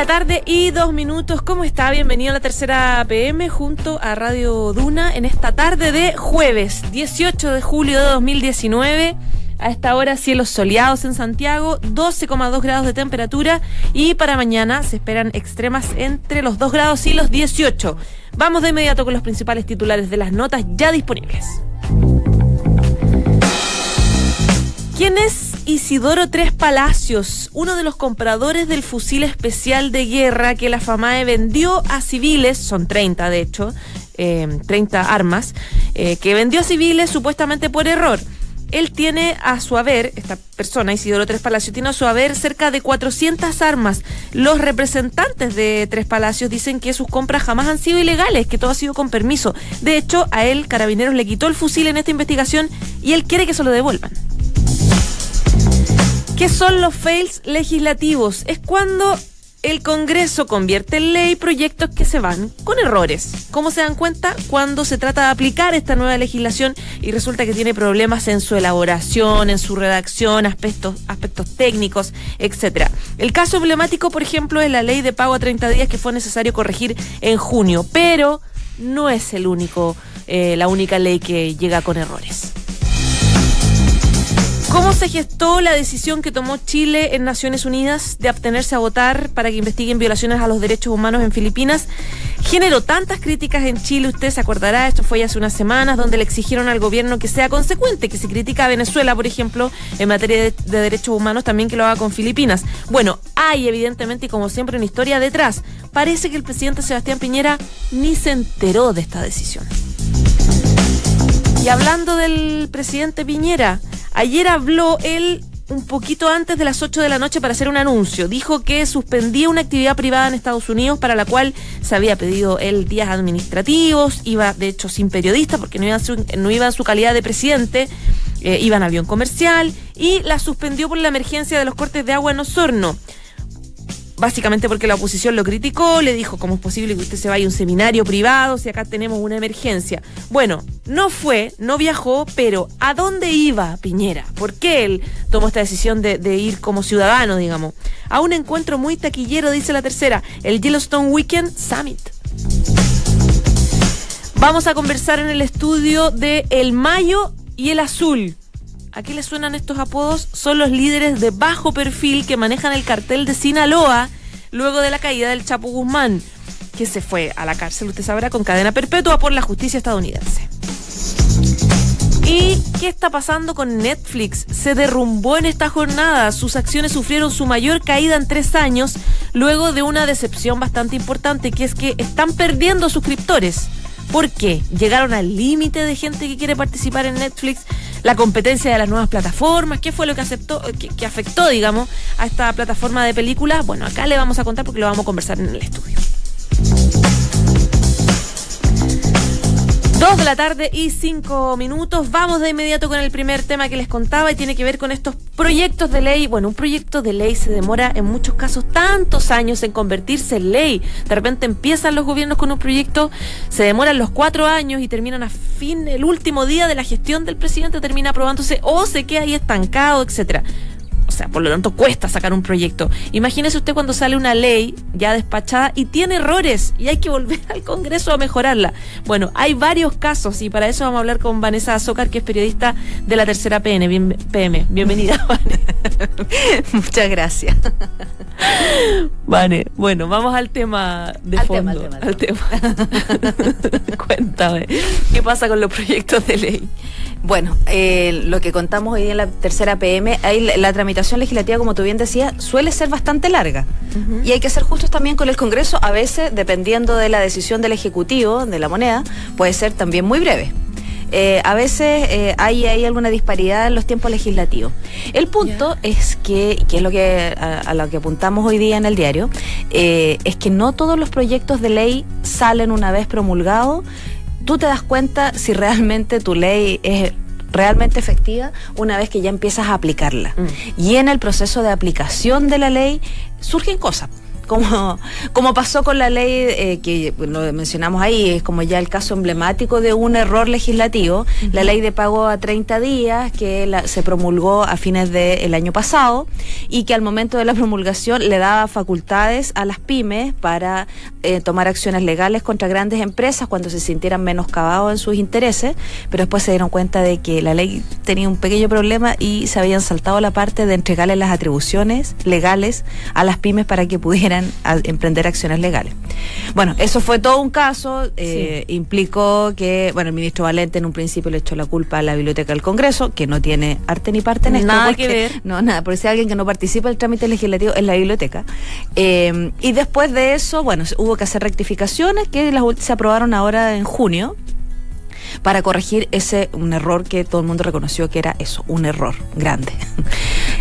La tarde y dos minutos. ¿Cómo está? Bienvenido a la tercera PM junto a Radio Duna en esta tarde de jueves 18 de julio de 2019. A esta hora cielos soleados en Santiago, 12,2 grados de temperatura y para mañana se esperan extremas entre los 2 grados y los 18. Vamos de inmediato con los principales titulares de las notas ya disponibles. ¿Quién es Isidoro Tres Palacios, uno de los compradores del fusil especial de guerra que la FAMAE vendió a civiles, son 30 de hecho, eh, 30 armas, que vendió a civiles supuestamente por error? Él tiene a su haber, esta persona, Isidoro Tres Palacios, tiene a su haber cerca de 400 armas. Los representantes de Tres Palacios dicen que sus compras jamás han sido ilegales, que todo ha sido con permiso. De hecho, a él Carabineros le quitó el fusil en esta investigación y él quiere que se lo devuelvan. ¿Qué son los fails legislativos? Es cuando el Congreso convierte en ley proyectos que se van con errores. ¿Cómo se dan cuenta? Cuando se trata de aplicar esta nueva legislación y resulta que tiene problemas en su elaboración, en su redacción, aspectos, aspectos técnicos, etcétera. El caso emblemático, por ejemplo, es la ley de pago a 30 días que fue necesario corregir en junio, pero no es el único, eh, la única ley que llega con errores. ¿Cómo se gestó la decisión que tomó Chile en Naciones Unidas de abstenerse a votar para que investiguen violaciones a los derechos humanos en Filipinas? Generó tantas críticas en Chile, usted se acordará, esto fue hace unas semanas, donde le exigieron al gobierno que sea consecuente, que si critica a Venezuela, por ejemplo, en materia de, de derechos humanos, también que lo haga con Filipinas. Bueno, hay evidentemente, y como siempre, una historia detrás. Parece que el presidente Sebastián Piñera ni se enteró de esta decisión. Y hablando del presidente Piñera, Ayer habló él un poquito antes de las 8 de la noche para hacer un anuncio. Dijo que suspendía una actividad privada en Estados Unidos para la cual se había pedido él días administrativos, iba de hecho sin periodista porque no iba en su, en su calidad de presidente, eh, iba en avión comercial y la suspendió por la emergencia de los cortes de agua en Osorno básicamente porque la oposición lo criticó, le dijo cómo es posible que usted se vaya a un seminario privado si acá tenemos una emergencia. Bueno, no fue, no viajó, pero ¿a dónde iba Piñera? ¿Por qué él tomó esta decisión de, de ir como ciudadano, digamos? A un encuentro muy taquillero, dice la tercera, el Yellowstone Weekend Summit. Vamos a conversar en el estudio de El Mayo y el Azul. ¿A qué le suenan estos apodos? Son los líderes de bajo perfil que manejan el cartel de Sinaloa luego de la caída del Chapo Guzmán, que se fue a la cárcel, usted sabrá, con cadena perpetua por la justicia estadounidense. ¿Y qué está pasando con Netflix? Se derrumbó en esta jornada. Sus acciones sufrieron su mayor caída en tres años, luego de una decepción bastante importante, que es que están perdiendo suscriptores. ¿Por qué? Llegaron al límite de gente que quiere participar en Netflix, la competencia de las nuevas plataformas, ¿qué fue lo que, aceptó, que afectó, digamos, a esta plataforma de películas? Bueno, acá le vamos a contar porque lo vamos a conversar en el estudio. Dos de la tarde y cinco minutos. Vamos de inmediato con el primer tema que les contaba y tiene que ver con estos proyectos de ley. Bueno, un proyecto de ley se demora en muchos casos tantos años en convertirse en ley. De repente empiezan los gobiernos con un proyecto, se demoran los cuatro años y terminan a fin, el último día de la gestión del presidente termina aprobándose o se queda ahí estancado, etcétera o sea, por lo tanto cuesta sacar un proyecto. Imagínese usted cuando sale una ley ya despachada y tiene errores y hay que volver al Congreso a mejorarla. Bueno, hay varios casos y para eso vamos a hablar con Vanessa Azócar, que es periodista de la tercera PN, bien, PM. Bienvenida, Vane. Muchas gracias. Vale, bueno, vamos al tema de Al fondo. tema, al tema, al tema. Cuéntame, ¿qué pasa con los proyectos de ley? Bueno, eh, lo que contamos hoy en la tercera PM, ahí la, la tramitación legislativa, como tú bien decías, suele ser bastante larga. Y hay que ser justos también con el Congreso, a veces, dependiendo de la decisión del Ejecutivo, de la moneda, puede ser también muy breve. Eh, a veces eh, hay, hay alguna disparidad en los tiempos legislativos. El punto es que, que es lo que a, a lo que apuntamos hoy día en el diario, eh, es que no todos los proyectos de ley salen una vez promulgados. Tú te das cuenta si realmente tu ley es realmente efectiva una vez que ya empiezas a aplicarla. Mm. Y en el proceso de aplicación de la ley surgen cosas como, como pasó con la ley eh, que lo mencionamos ahí, es como ya el caso emblemático de un error legislativo, la ley de pago a 30 días que la- se promulgó a fines del año pasado y que al momento de la promulgación le daba facultades a las pymes para eh, tomar acciones legales contra grandes empresas cuando se sintieran menoscabados en sus intereses, pero después se dieron cuenta de que la ley tenía un pequeño problema y se habían saltado la parte de entregarle las atribuciones legales a las pymes para que pudieran a- emprender acciones legales. Bueno, eso fue todo un caso, eh, implicó que, bueno, el ministro Valente en un principio le echó la culpa a la Biblioteca del Congreso, que no tiene arte ni parte en esto. Nada porque- que ver. No, nada, porque si alguien que no participa del trámite legislativo es la biblioteca. Eh, y después de eso, bueno, hubo que hacer rectificaciones que las, se aprobaron ahora en junio para corregir ese un error que todo el mundo reconoció que era eso, un error grande.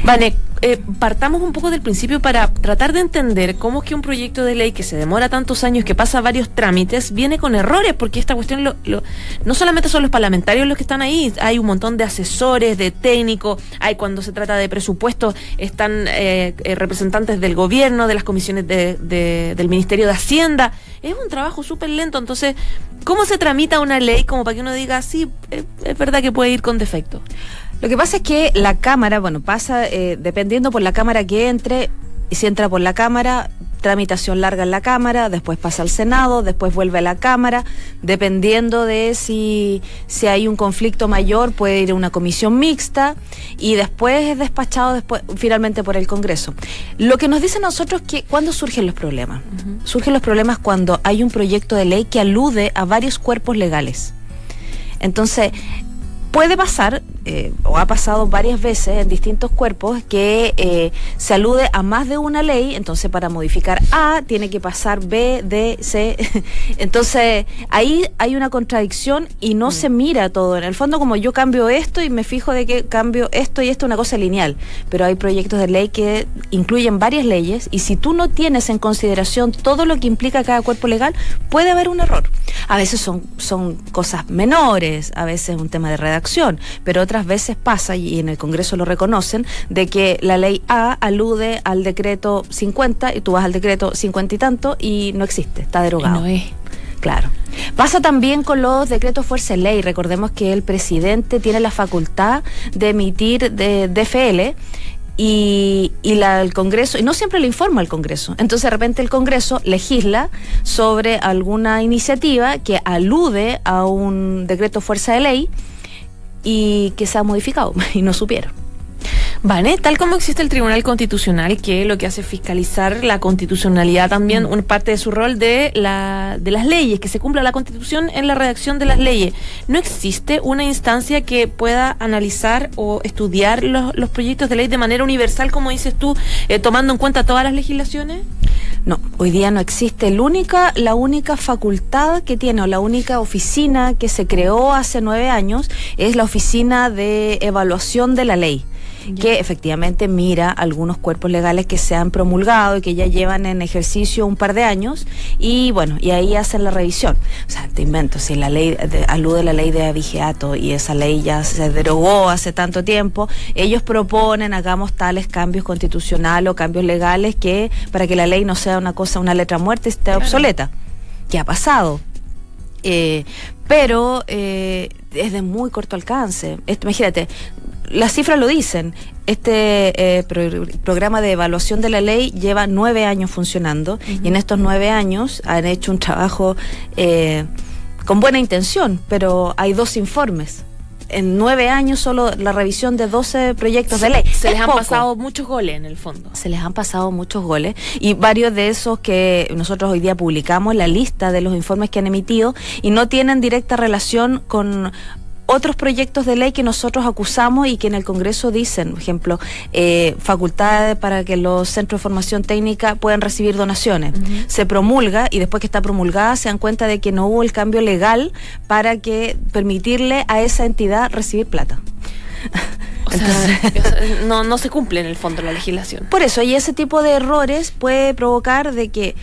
Vale, eh, partamos un poco del principio para tratar de entender cómo es que un proyecto de ley que se demora tantos años, que pasa varios trámites, viene con errores, porque esta cuestión lo- lo- no solamente son los parlamentarios los que están ahí, hay un montón de asesores, de técnicos, hay cuando se trata de presupuestos, están eh, eh, representantes del gobierno, de las comisiones de- de- del Ministerio de Hacienda. Es un trabajo súper lento, entonces, ¿cómo se tramita una ley como para que uno diga, sí, eh, es verdad que puede ir con defecto? Lo que pasa es que la Cámara, bueno, pasa eh, dependiendo por la Cámara que entre, y si entra por la Cámara, tramitación larga en la Cámara, después pasa al Senado, después vuelve a la Cámara, dependiendo de si, si hay un conflicto mayor, puede ir a una comisión mixta y después es despachado después, finalmente por el Congreso. Lo que nos dice a nosotros que cuando surgen los problemas, surgen los problemas cuando hay un proyecto de ley que alude a varios cuerpos legales. Entonces, puede pasar, eh, o ha pasado varias veces en distintos cuerpos, que eh, se alude a más de una ley, entonces para modificar A tiene que pasar B, D, C. Entonces ahí hay una contradicción y no se mira todo. En el fondo, como yo cambio esto y me fijo de que cambio esto y esto, una cosa lineal. Pero hay proyectos de ley que incluyen varias leyes y si tú no tienes en consideración todo lo que implica cada cuerpo legal, puede haber un error. A veces son, son cosas menores, a veces es un tema de redacción, pero otras veces pasa, y en el Congreso lo reconocen, de que la ley A alude al decreto 50 y tú vas al decreto 50 y tanto y no existe, está derogado. No es. Claro. Pasa también con los decretos fuerza de ley. Recordemos que el presidente tiene la facultad de emitir de DFL y, y la, el Congreso, y no siempre le informa al Congreso. Entonces de repente el Congreso legisla sobre alguna iniciativa que alude a un decreto fuerza de ley y que se ha modificado y no supieron. Vale, tal como existe el Tribunal Constitucional, que lo que hace es fiscalizar la constitucionalidad también, una parte de su rol de, la, de las leyes, que se cumpla la Constitución en la redacción de las leyes. ¿No existe una instancia que pueda analizar o estudiar los, los proyectos de ley de manera universal, como dices tú, eh, tomando en cuenta todas las legislaciones? No, hoy día no existe. El única, la única facultad que tiene o la única oficina que se creó hace nueve años es la oficina de evaluación de la ley que efectivamente mira algunos cuerpos legales que se han promulgado y que ya llevan en ejercicio un par de años y bueno, y ahí hacen la revisión. O sea, te invento, si la ley de- alude a la ley de abigeato y esa ley ya se derogó hace tanto tiempo, ellos proponen hagamos tales cambios constitucionales o cambios legales que para que la ley no sea una cosa, una letra muerta y esté obsoleta. ¿Qué ha pasado? Eh, pero eh, es de muy corto alcance. Esto, imagínate, las cifras lo dicen. Este eh, pro- programa de evaluación de la ley lleva nueve años funcionando y en estos nueve años han hecho un trabajo eh, con buena intención, pero hay dos informes. En nueve años solo la revisión de 12 proyectos de ley. Se Es les han pasado muchos goles en el fondo. se les han pasado muchos goles y varios de esos que nosotros hoy día publicamos la lista de los informes que han emitido y no tienen directa relación con otros proyectos de ley que nosotros acusamos y que en el Congreso dicen, por ejemplo, eh, facultades para que los centros de formación técnica puedan recibir donaciones. Se promulga y después que está promulgada se dan cuenta de que no hubo el cambio legal para que permitirle a esa entidad recibir plata. O sea, no, no se cumple en el fondo la legislación. Por eso, y ese tipo de errores puede provocar de que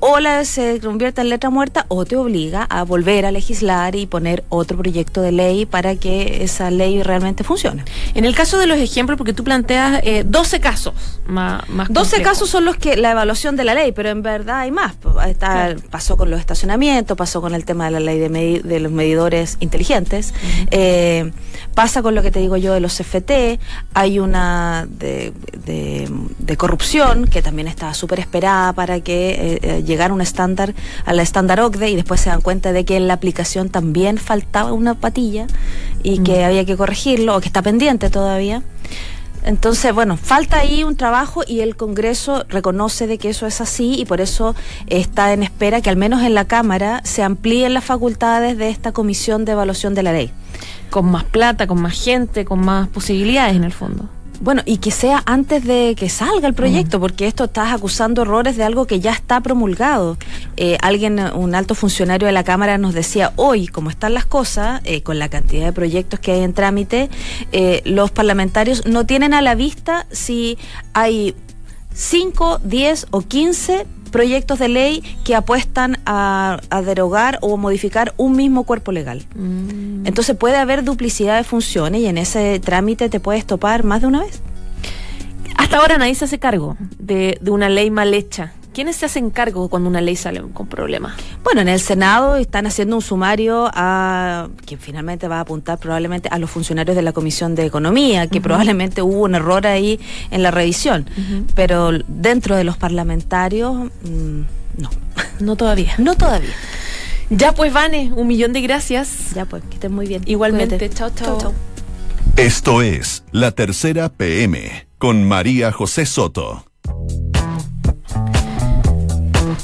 o la se convierte en letra muerta o te obliga a volver a legislar y poner otro proyecto de ley para que esa ley realmente funcione. En el caso de los ejemplos, porque tú planteas eh, 12 casos más, más 12 complejos. casos son los que la evaluación de la ley, pero en verdad hay más. Está. Pasó con los estacionamientos, pasó con el tema de la ley de, medi- de los medidores inteligentes, eh, pasa con lo que te digo yo de los CFT, hay una de, de- de corrupción que también estaba súper esperada para que eh, eh, llegara un estándar, a la estándar OCDE y después se dan cuenta de que en la aplicación también faltaba una patilla y que había que corregirlo o que está pendiente todavía. Entonces, bueno, falta ahí un trabajo y el Congreso reconoce de que eso es así y por eso está en espera que al menos en la Cámara se amplíen las facultades de esta comisión de evaluación de la ley. Con más plata, con más gente, con más posibilidades en el fondo. Bueno, y que sea antes de que salga el proyecto, porque esto estás acusando errores de algo que ya está promulgado. Eh, alguien, un alto funcionario de la Cámara nos decía, hoy, como están las cosas, eh, con la cantidad de proyectos que hay en trámite, eh, los parlamentarios no tienen a la vista si hay 5, 10 o 15 proyectos de ley que apuestan a, a derogar o modificar un mismo cuerpo legal. Entonces puede haber duplicidad de funciones y en ese trámite te puedes topar más de una vez. Hasta ahora nadie se hace cargo de, de una ley mal hecha. ¿Quiénes se hacen cargo cuando una ley sale con problemas? Bueno, en el Senado están haciendo un sumario a que finalmente va a apuntar probablemente a los funcionarios de la Comisión de Economía, que probablemente hubo un error ahí en la revisión. Pero dentro de los parlamentarios, mm, no. No todavía. No todavía. Ya pues, Vane, un millón de gracias. Ya pues, que estén muy bien. Igualmente. Cuídate. Chao, chao. Esto es La Tercera PM con María José Soto.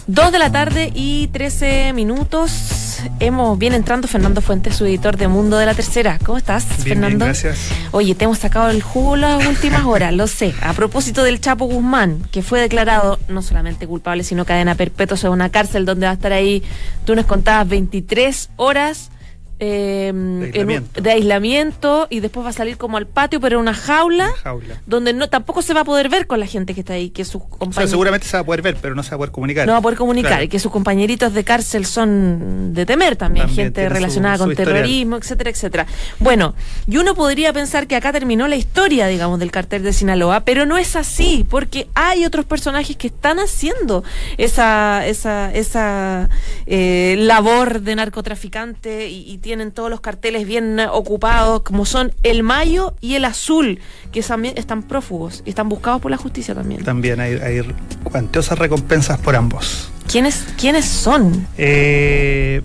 Dos de la tarde y 13 minutos. Hemos, viene entrando Fernando Fuentes, su editor de Mundo de la Tercera. ¿Cómo estás, Bien, bien, Fernando? gracias. Oye, te hemos sacado el jugo las últimas horas, lo sé. A propósito del Chapo Guzmán, que fue declarado no solamente culpable, sino cadena perpetua en una cárcel donde va a estar ahí, tú nos contabas, 23 horas. Eh, aislamiento. de aislamiento y después va a salir como al patio pero en una jaula Una jaula. donde no tampoco se va a poder ver con la gente que está ahí que sus O sea, compañeros seguramente se va a poder ver, pero no se va a poder comunicar. no va a poder comunicar Claro. y que sus compañeritos de cárcel son de temer también, También gente relacionada su con terrorismo, etcétera, etcétera. Bueno, y uno podría pensar que acá terminó la historia, digamos, del cartel de Sinaloa, pero no es así, porque hay otros personajes que están haciendo esa, esa, esa eh, labor de narcotraficante y, y tienen todos los carteles bien eh, ocupados, como son el Mayo y el Azul, que también están prófugos y están buscados por la justicia también. También hay, hay cuantiosas recompensas por ambos. ¿Quiénes, ¿Quiénes son? Eh,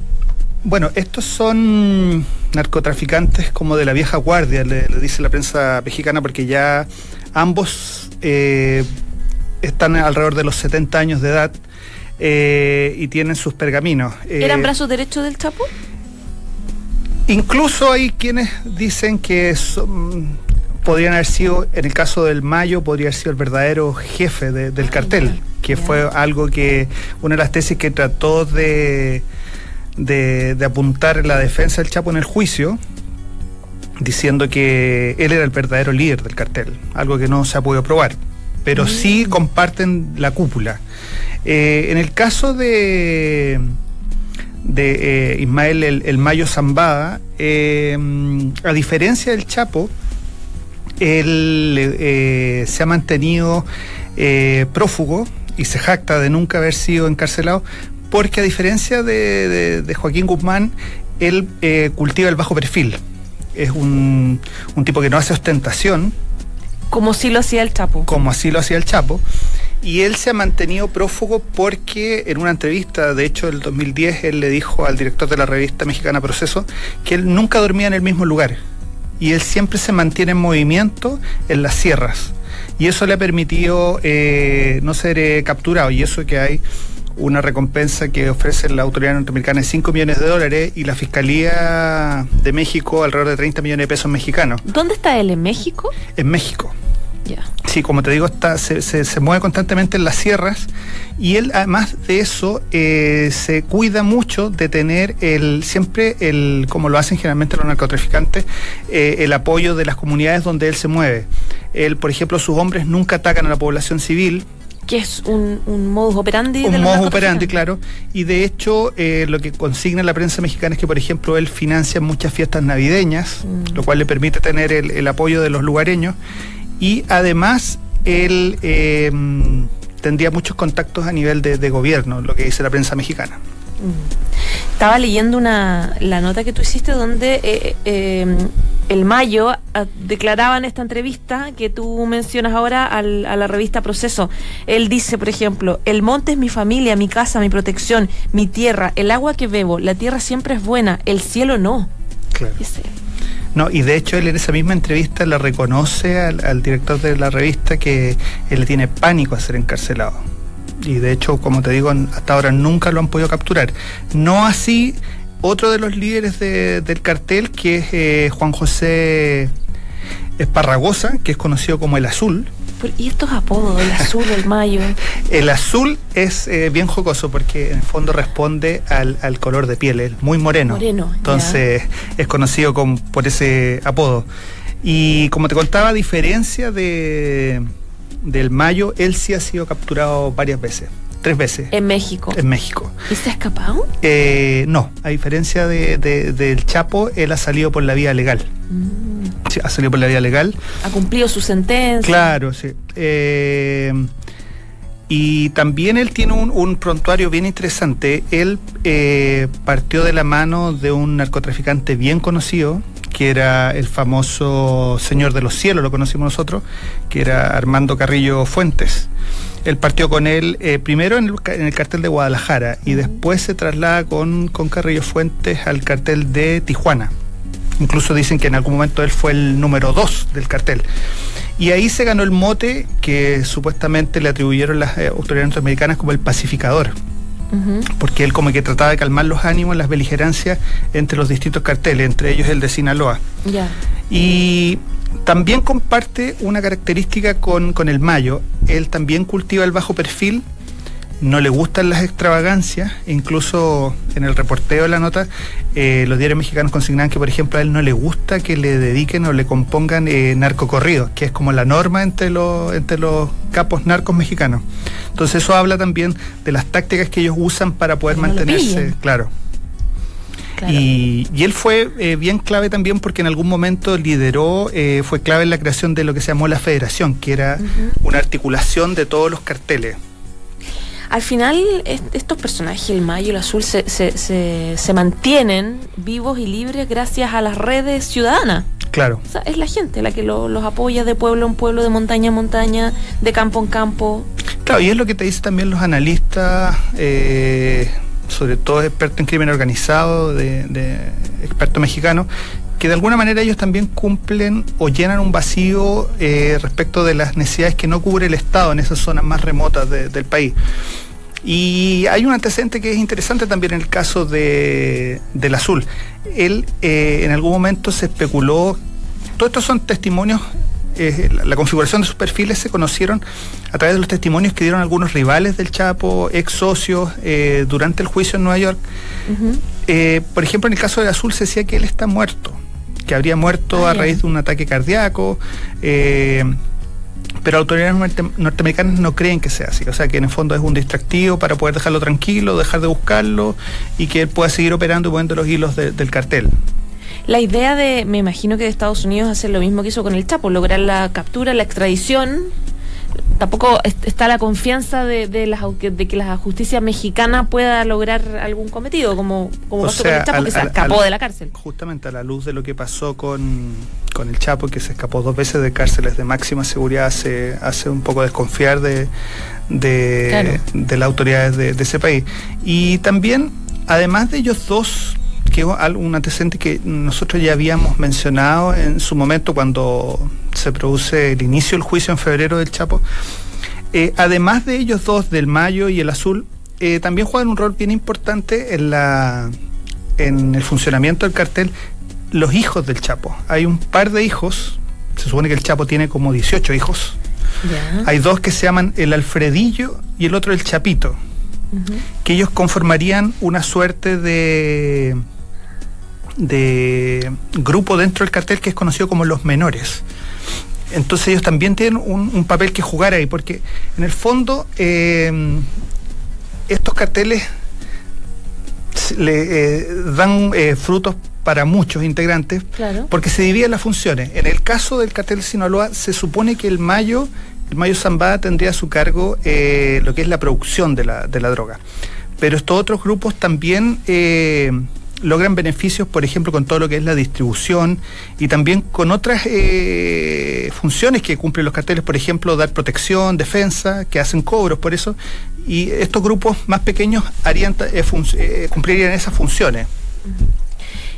bueno, estos son narcotraficantes como de la vieja guardia, le, le dice la prensa mexicana, porque ya ambos eh, están alrededor de los 70 años de edad eh, y tienen sus pergaminos. Eh, ¿Eran brazos derechos del Chapo? Incluso hay quienes dicen que son- podrían haber sido, en el caso del Mayo, podría haber sido el verdadero jefe de- del cartel, que fue algo que, una de las tesis que trató de, de, de apuntar la defensa del Chapo en el juicio, diciendo que él era el verdadero líder del cartel, algo que no se ha podido probar, pero sí comparten la cúpula. Eh, en el caso de de eh, Ismael el, el Mayo Zambada, eh, a diferencia del Chapo, él eh, se ha mantenido eh, prófugo y se jacta de nunca haber sido encarcelado, porque a diferencia de, de- de Joaquín Guzmán, él eh, cultiva el bajo perfil. Es un, un tipo que no hace ostentación, Como si lo hacía el Chapo. como así lo hacía el Chapo. Y él se ha mantenido prófugo porque en una entrevista, de hecho, del 2010, él le dijo al director de la revista mexicana Proceso que él nunca dormía en el mismo lugar. Y él siempre se mantiene en movimiento en las sierras. Y eso le ha permitido eh, no ser eh, capturado. Y eso que hay una recompensa que ofrece la autoridad norteamericana de 5 millones de dólares y la Fiscalía de México alrededor de 30 millones de pesos mexicanos. ¿Dónde está él? ¿En México? En México. Sí, como te digo, está, se, se- se mueve constantemente en las sierras y él, además de eso, eh, se cuida mucho de tener el siempre, el como lo hacen generalmente los narcotraficantes, eh, el apoyo de las comunidades donde él se mueve. Él, por ejemplo, sus hombres nunca atacan a la población civil Que es un, un modus operandi un de modus operandi, claro. Y de hecho, eh, lo que consigna la prensa mexicana es que, por ejemplo, él financia muchas fiestas navideñas, Mm. lo cual le permite tener el, el apoyo de los lugareños. Y además, él eh, mm, tendría muchos contactos a nivel de, de gobierno, lo que dice la prensa mexicana. Estaba leyendo una, la nota que tú hiciste donde eh, eh, el Mayo ah, declaraba en esta entrevista que tú mencionas ahora al- a la revista Proceso. Él dice, por ejemplo, el monte es mi familia, mi casa, mi protección, mi tierra, el agua que bebo, la tierra siempre es buena, el cielo no. Claro. Dice. No, y de hecho él en esa misma entrevista le reconoce al, director de la revista que él le tiene pánico a ser encarcelado. Y de hecho, como te digo, hasta ahora nunca lo han podido capturar. No así otro de los líderes de- del cartel, que es eh, Juan José Esparragosa, que es conocido como el Azul. ¿Y estos apodos, el azul, el Mayo? El azul es eh, bien jocoso porque en el fondo responde al, al color de piel, es muy moreno. Moreno. Entonces es conocido con- por ese apodo. Y como te contaba, a diferencia de, del Mayo, él sí ha sido capturado varias veces, tres veces, En México. en México. ¿Y se ha escapado? Eh, no, a diferencia de- de- del Chapo, él ha salido por la vía legal. Mm. Ha salido por la vía legal. ¿Ha cumplido su sentencia? Claro, sí. Eh, y también él tiene un, un prontuario bien interesante. Él eh, partió de la mano de un narcotraficante bien conocido, que era el famoso Señor de los Cielos, lo conocimos nosotros, que era Armando Carrillo Fuentes. Él partió con él eh, primero en el, en el cartel de Guadalajara y después se traslada con, con Carrillo Fuentes al cartel de Tijuana. Incluso dicen que en algún momento él fue el número dos del cartel. Y ahí se ganó el mote que supuestamente le atribuyeron las eh, autoridades norteamericanas como el pacificador, porque él como que trataba de calmar los ánimos, las beligerancias entre los distintos carteles, entre ellos el de Sinaloa. Y también comparte una característica con, con el Mayo. Él también cultiva el bajo perfil, no le gustan las extravagancias, incluso en el reporteo de la nota, eh, los diarios mexicanos consignan que, por ejemplo, a él no le gusta que le dediquen o le compongan eh, narcocorridos, que es como la norma entre los, entre los capos narcos mexicanos. Entonces eso habla también de las tácticas que ellos usan para poder no mantenerse, claro. Claro. Y, y él fue eh, bien clave también porque en algún momento lideró, eh, fue clave en la creación de lo que se llamó la Federación, que era una articulación de todos los carteles. Al final, est- estos personajes, el Mayo, el Azul, se, se, se, se mantienen vivos y libres gracias a las redes ciudadanas. Claro. O sea, es la gente la que lo- los apoya de pueblo en pueblo, de montaña en montaña, de campo en campo. Claro, y es lo que te dicen también los analistas, eh, sobre todo expertos en crimen organizado, de, de expertos mexicanos, que de alguna manera ellos también cumplen o llenan un vacío eh, respecto de las necesidades que no cubre el Estado en esas zonas más remotas de- del país. Y hay un antecedente que es interesante también en el caso de, del azul. Él eh, en algún momento se especuló, todos estos son testimonios, eh, la, la configuración de sus perfiles se conocieron a través de los testimonios que dieron algunos rivales del Chapo, ex socios, eh, durante el juicio en Nueva York. Eh, por ejemplo, en el caso de Azul se decía que él está muerto, que habría muerto Ah, a ya. raíz de un ataque cardíaco. eh, pero autoridades norte- norteamericanas no creen que sea así, o sea que en el fondo es un distractivo para poder dejarlo tranquilo, dejar de buscarlo y que él pueda seguir operando y moviendo los hilos de- del cartel. La idea de, me imagino que de Estados Unidos hacer lo mismo que hizo con el Chapo, lograr la captura, la extradición. Tampoco est- está la confianza de, de, las de que la justicia mexicana pueda lograr algún cometido, como, como O pasó sea, con el Chapo, al- que se al- escapó al- de la cárcel. Justamente a la luz de lo que pasó con, con el Chapo, que se escapó dos veces de cárceles de máxima seguridad, hace, hace un poco desconfiar de, de, Claro. de las autoridades de, de ese país. Y también, además de ellos dos, que es un antecedente que nosotros ya habíamos mencionado en su momento cuando se produce el inicio del juicio en febrero del Chapo, eh, además de ellos dos, del Mayo y el Azul, eh, también juegan un rol bien importante en, la, en el funcionamiento del cartel los hijos del Chapo. Hay un par de hijos, se supone que el Chapo tiene como 18 hijos. Hay dos que se llaman el Alfredillo y el otro el Chapito, que ellos conformarían una suerte de de grupo dentro del cartel que es conocido como los menores. entonces ellos también tienen un, papel que jugar ahí, porque en el fondo eh, estos carteles le eh, dan eh, frutos para muchos integrantes, porque se dividen las funciones. En el caso del cartel Sinaloa, se supone que el Mayo, el Mayo Zambada tendría a su cargo lo que es la producción de la, de la droga. Pero estos otros grupos también logran beneficios, por ejemplo, con todo lo que es la distribución y también con otras eh, funciones que cumplen los carteles, por ejemplo, dar protección, defensa, que hacen cobros por eso. Y estos grupos más pequeños harían, eh, eh, cumplirían esas funciones.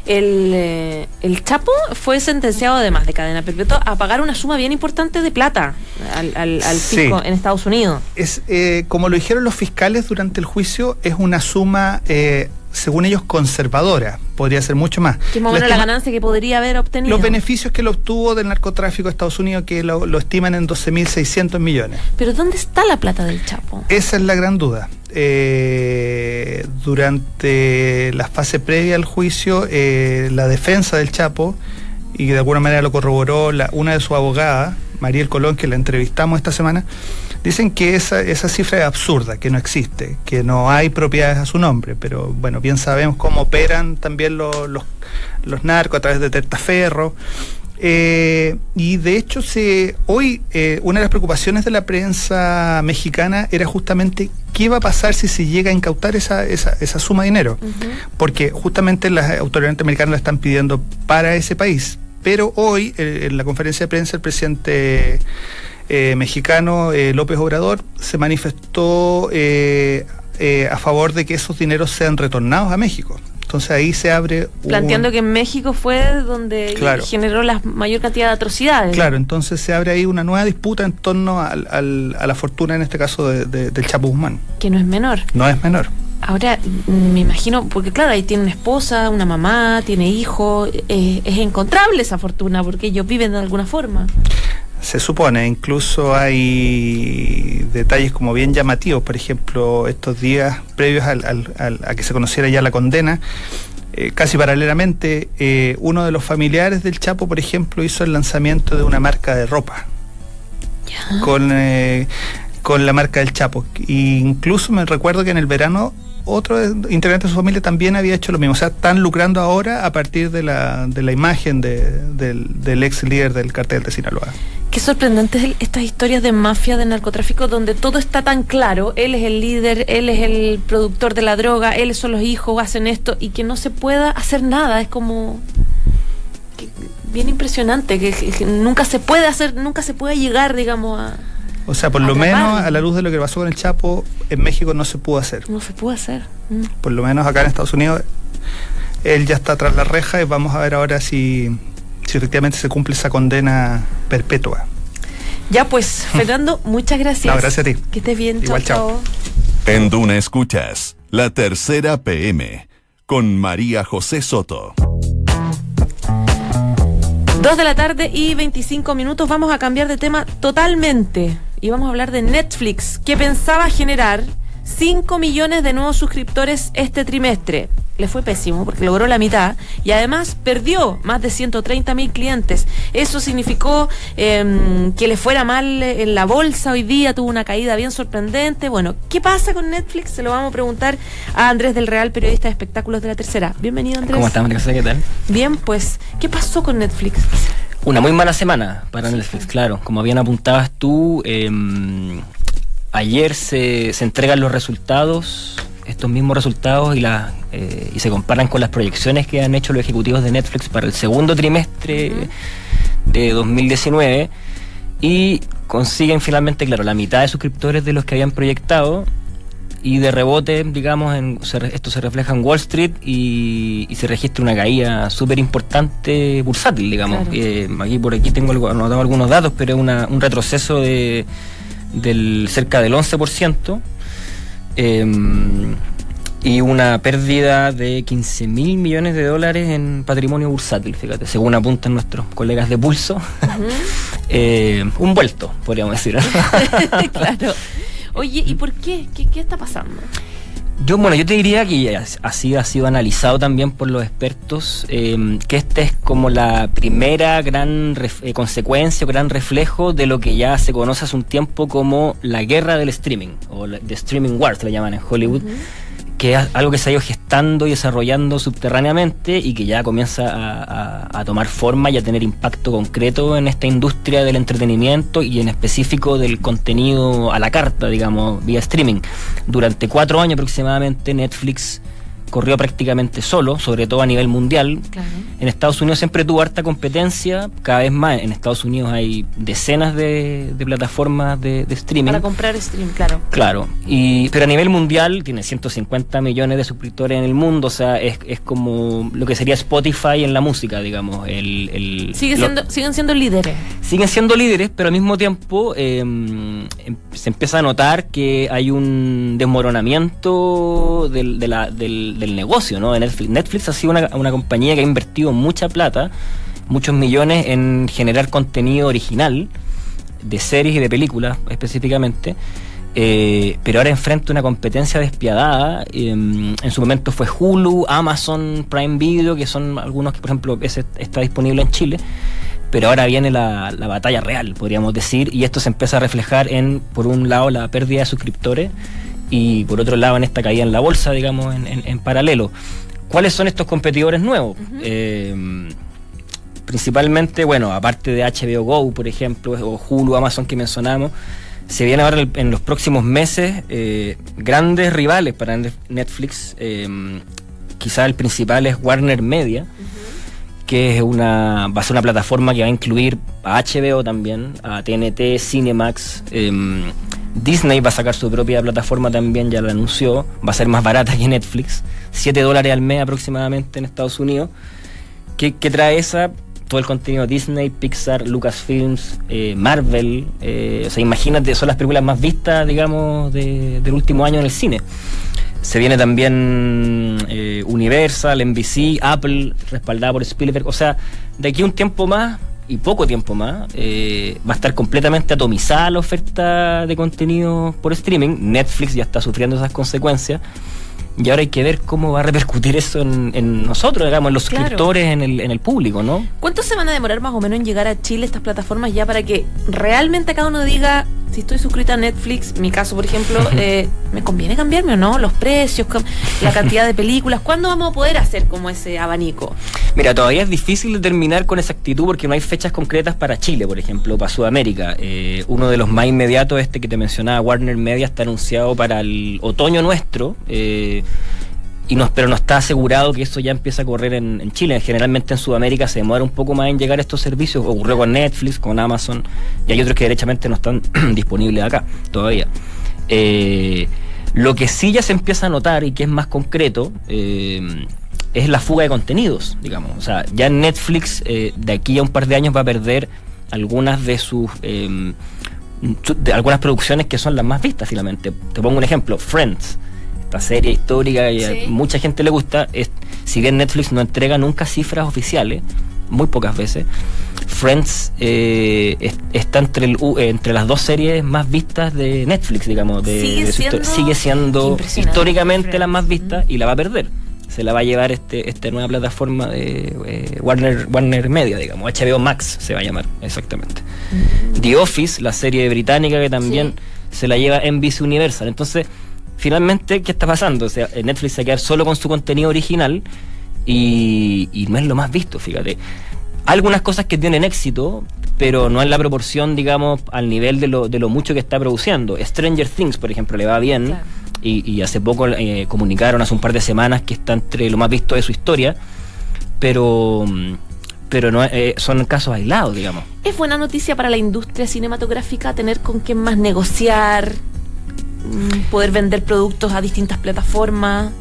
El, el, Chapo fue sentenciado además de cadena perpetua a pagar una suma bien importante de plata al, al, fisco en Estados Unidos. Es, como lo dijeron los fiscales durante el juicio, es una suma según ellos, conservadora. Podría ser mucho más. ¿Qué más la ganancia que podría haber obtenido? Los beneficios que lo obtuvo del narcotráfico de Estados Unidos, que lo, estiman en 12.600 millones. ¿Pero dónde está la plata del Chapo? Esa es la gran duda. Eh, durante la fase previa al juicio, eh, la defensa del Chapo, y de alguna manera lo corroboró la, una de sus abogadas, Mariel Colón, que la entrevistamos esta semana, dicen que esa, esa cifra es absurda, que no existe, que no hay propiedades a su nombre, pero bueno, bien sabemos cómo operan también los, los, narcos a través de Tertaferro. Eh, y de hecho, se, hoy eh, una de las preocupaciones de la prensa mexicana era justamente qué va a pasar si se llega a incautar esa, esa, esa suma de dinero. Porque justamente las autoridades americanas la están pidiendo para ese país. Pero hoy, eh, en la conferencia de prensa, el presidente eh, mexicano eh, López Obrador se manifestó a favor de que esos dineros sean retornados a México. Entonces ahí se abre... Planteando que en México fue donde generó la mayor cantidad de atrocidades. Claro, entonces se abre ahí una nueva disputa en torno al, a la fortuna, en este caso, del Chapo Guzmán. Que no es menor. No es menor. Ahora, me imagino, porque claro, ahí tiene una esposa, una mamá, tiene hijos, eh, es encontrable esa fortuna porque ellos viven de alguna forma. Se supone, incluso hay detalles como bien llamativos, por ejemplo, estos días previos a que se conociera ya la condena, eh, casi paralelamente, eh, uno de los familiares del Chapo, por ejemplo, hizo el lanzamiento de una marca de ropa. Con, con la marca del Chapo. E incluso me recuerdo que en el verano otro integrante de su familia también había hecho lo mismo. O sea, están lucrando ahora a partir de la, de la imagen del, ex líder del cartel de Sinaloa. Qué sorprendentes estas historias de mafia, de narcotráfico, donde todo está tan claro. Él es el líder, él es el productor de la droga, él son los hijos, hacen esto, y que no se pueda hacer nada. Es como bien impresionante, que nunca se puede hacer, nunca se puede llegar, digamos, a o sea, por lo menos a la luz de lo que pasó con el Chapo, en México no se pudo hacer. No se pudo hacer. Mm. Por lo menos acá en Estados Unidos, él ya está tras la reja y vamos a ver ahora si, si efectivamente se cumple esa condena perpetua. Ya pues, Fernando, muchas gracias. No, gracias a ti. Que estés bien. Igual, chao. En Duna Escuchas, la tercera PM, con María José Soto. Dos de la tarde y 25 minutos. Vamos a cambiar de tema totalmente y vamos a hablar de Netflix, que pensaba generar 5 millones de nuevos suscriptores este trimestre. Le fue pésimo porque logró la mitad y además perdió más de 130 mil clientes. Eso significó em, que le fuera mal en la bolsa hoy día, tuvo una caída bien sorprendente. Bueno, ¿qué pasa con Netflix? Se lo vamos a preguntar a Andrés del Real, periodista de espectáculos de la tercera. Bienvenido, Andrés. ¿Cómo estás, María ¿Qué tal? Bien, pues, ¿qué pasó con Netflix? Una muy mala semana para Netflix, claro. Como habían apuntabas tú, em, ayer se, se, entregan los resultados, estos mismos resultados, y, la, eh, y se comparan con las proyecciones que han hecho los ejecutivos de Netflix para el segundo trimestre de 2019 y consiguen finalmente, claro, la mitad de suscriptores de los que habían proyectado y de rebote, digamos, en, esto se refleja en Wall Street y, se registra una caída súper importante bursátil, digamos. Eh, aquí por aquí tengo anotado algunos datos, pero es un retroceso de del cerca del 11%. Em, y una pérdida de 15 mil millones de dólares en patrimonio bursátil, fíjate, según apuntan nuestros colegas de Pulso. Eh, un vuelto, podríamos decir. claro. Oye, ¿y por qué? qué? ¿Qué está pasando? Yo, bueno, yo te diría que así ha sido analizado también por los expertos, eh, que esta es como la primera gran eh, consecuencia o gran reflejo de lo que ya se conoce hace un tiempo como la guerra del streaming, o de streaming wars, le llaman en Hollywood que es algo que se ha ido gestando y desarrollando subterráneamente y que ya comienza a, tomar forma y a tener impacto concreto en esta industria del entretenimiento y en específico del contenido a la carta, digamos, vía streaming. Durante cuatro años aproximadamente Netflix corrió prácticamente solo, sobre todo a nivel mundial. En Estados Unidos siempre tuvo harta competencia, cada vez más. En Estados Unidos hay decenas de, plataformas de, streaming. Para comprar stream, claro. Claro, y, pero a nivel mundial tiene 150 millones de suscriptores en el mundo, o sea, es, como lo que sería Spotify en la música, digamos. El, Sigue siendo, siguen siendo líderes. Siguen siendo líderes, pero al mismo tiempo em, em, se empieza a notar que hay un desmoronamiento del, de la, del del negocio, ¿no? Netflix. Netflix ha sido una, compañía que ha invertido mucha plata, muchos millones en generar contenido original, de series y de películas específicamente. Eh, pero ahora enfrenta una competencia despiadada. Em, en su momento fue Hulu, Amazon, Prime Video, que son algunos que, por ejemplo, ese está disponible en Chile. Pero ahora viene la, la, batalla real, podríamos decir, y esto se empieza a reflejar en, por un lado, la pérdida de suscriptores y por otro lado en esta caída en la bolsa, digamos, en, paralelo. ¿Cuáles son estos competidores nuevos? Eh, principalmente, bueno, aparte de HBO Go, por ejemplo, o Hulu, Amazon que mencionamos, se vienen ahora en los próximos meses eh, grandes rivales para Netflix. Eh, quizá el principal es Warner Media, que es una, va a ser una plataforma que va a incluir a HBO también, a TNT, Cinemax. Disney va a sacar su propia plataforma también, ya lo anunció. Va a ser más barata que Netflix. 7 dólares al mes aproximadamente en Estados Unidos. ¿Qué, trae esa? Todo el contenido Disney, Pixar, Lucasfilms, eh, Marvel. Eh, o sea, imagínate, son las películas más vistas, digamos, del último año en el cine. Se viene también eh, Universal, NBC, Apple, respaldada por Spielberg. O sea, de aquí un tiempo más y poco tiempo más, eh, va a estar completamente atomizada la oferta de contenido por streaming. Netflix ya está sufriendo esas consecuencias. Y ahora hay que ver cómo va a repercutir eso en, nosotros, digamos, en los suscriptores, en, el, en el público, ¿no? ¿Cuánto se van a demorar más o menos en llegar a Chile estas plataformas ya para que realmente cada uno diga, si estoy suscrita a Netflix, mi caso, por ejemplo, eh, ¿me conviene cambiarme o no? Los precios, la cantidad de películas, ¿cuándo vamos a poder hacer como ese abanico? Mira, todavía es difícil determinar con exactitud porque no hay fechas concretas para Chile, por ejemplo, para Sudamérica. Eh, uno de los más inmediatos, este que te mencionaba, Warner Media, está anunciado para el otoño nuestro. Eh, y no, pero no está asegurado que eso ya empiece a correr en, Chile. Generalmente en Sudamérica se demora un poco más en llegar estos servicios. Ocurrió con Netflix, con Amazon, y hay otros que derechamente no están disponibles acá todavía. Eh, lo que sí ya se empieza a notar y que es más concreto eh, es la fuga de contenidos, digamos. O sea, ya Netflix eh, de aquí a un par de años va a perder algunas de sus algunas producciones que son las más vistas finalmente. Te pongo un ejemplo, Friends serie histórica y a mucha gente le gusta, es, si bien Netflix no entrega nunca cifras oficiales, muy pocas veces, Friends eh, está entre, el, eh, entre las dos series más vistas de Netflix, digamos. De, sigue, siendo, históricamente la más vista y la va a perder. Se la va a llevar este, esta nueva plataforma de eh, Warner, Warner Media, digamos. HBO Max se va a llamar, exactamente. Mm. The Office, la serie británica que también se la lleva NBC Universal. Entonces, finalmente, ¿qué está pasando? O sea, Netflix se va a quedar solo con su contenido original y, no es lo más visto, fíjate. Algunas cosas que tienen éxito, pero no en la proporción, digamos, al nivel de lo, de lo mucho que está produciendo. Stranger Things, por ejemplo, le va bien. Y, hace poco eh, comunicaron, hace un par de semanas, que está entre lo más visto de su historia. Pero pero no eh, son casos aislados, digamos. Es buena noticia para la industria cinematográfica tener con quién más negociar, poder vender productos a distintas plataformas.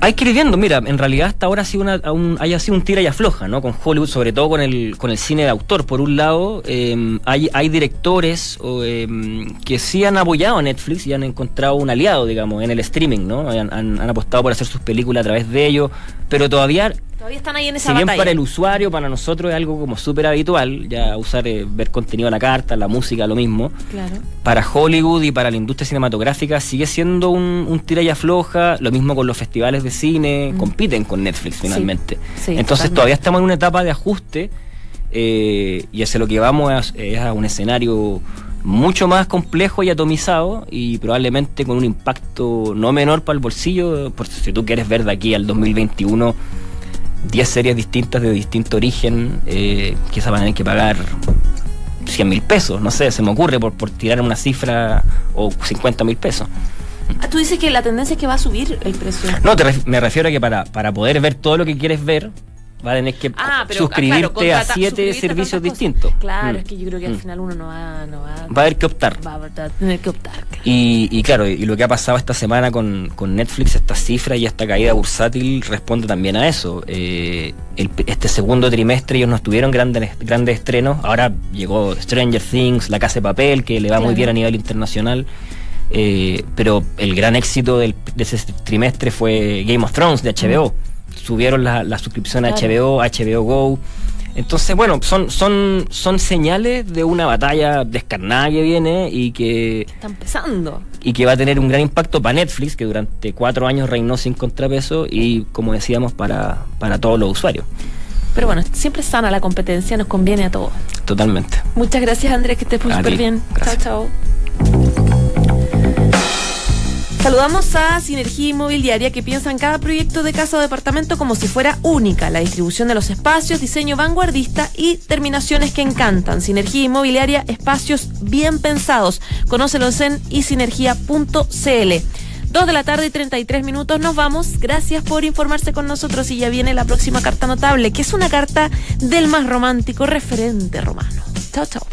Hay que ir viendo, mira, en realidad hasta ahora ha sido una, un, haya sido un tira y afloja, ¿no? Con Hollywood, sobre todo con el, con el cine de autor. Por un lado, em, hay, hay directores em, que sí han apoyado a Netflix y han encontrado un aliado, digamos, en el streaming, ¿no? Han, han, apostado por hacer sus películas a través de ellos, pero todavía Todavía están ahí en esa si bien batalla. para el usuario, para nosotros es algo como súper habitual, ya usar, eh, ver contenido a la carta, la música, lo mismo. Claro. Para Hollywood y para la industria cinematográfica sigue siendo un, un tira y afloja, lo mismo con los festivales de cine, compiten con Netflix finalmente. sí, Entonces totalmente. todavía estamos en una etapa de ajuste eh, y hacia lo que vamos es, es a un escenario mucho más complejo y atomizado y probablemente con un impacto no menor para el bolsillo, por si tú quieres ver de aquí al 2021 10 series distintas de distinto origen, eh, quizás van a tener que pagar 100 mil pesos, no sé, se me ocurre por, por tirar una cifra o 50 mil pesos. Ah, tú dices que la tendencia es que va a subir el precio. No, te ref- me refiero a que para, para poder ver todo lo que quieres ver, va a tener que Ah, pero suscribirte claro, a siete servicios distintos. Claro, Mm. es que yo creo que al Mm. final uno no va, no va, Va a haber que optar. va a tener que optar. claro. Y, y claro, y lo que ha pasado esta semana con, con Netflix, esta cifra y esta caída bursátil responde también a eso. Eh, el- este segundo trimestre ellos no tuvieron grandes, grandes estrenos. Ahora llegó Stranger Things, La Casa de Papel, que le va muy bien a nivel internacional. Eh, pero el gran éxito del- de ese trimestre fue Game of Thrones de HBO. Subieron la, la suscripción a. HBO, HBO Go. Entonces, bueno, son, son, son señales de una batalla descarnada que viene y que Está empezando. y que va a tener un gran impacto para Netflix, que durante cuatro años reinó sin contrapeso, y como decíamos, para, para todos los usuarios. Pero bueno, siempre sana la competencia, nos conviene a todos. Totalmente. Muchas gracias, Andrés, que estés A súper bien. Gracias. Chao, chao. Saludamos a Sinergia Inmobiliaria que piensa en cada proyecto de casa o departamento como si fuera única. La distribución de los espacios, diseño vanguardista y terminaciones que encantan. Sinergia Inmobiliaria, espacios bien pensados. Conócelos en isinergia.cl. Dos de la tarde y 33 minutos nos vamos. Gracias por informarse con nosotros y ya viene la próxima carta notable, que es una carta del más romántico referente romano. Chao, chao.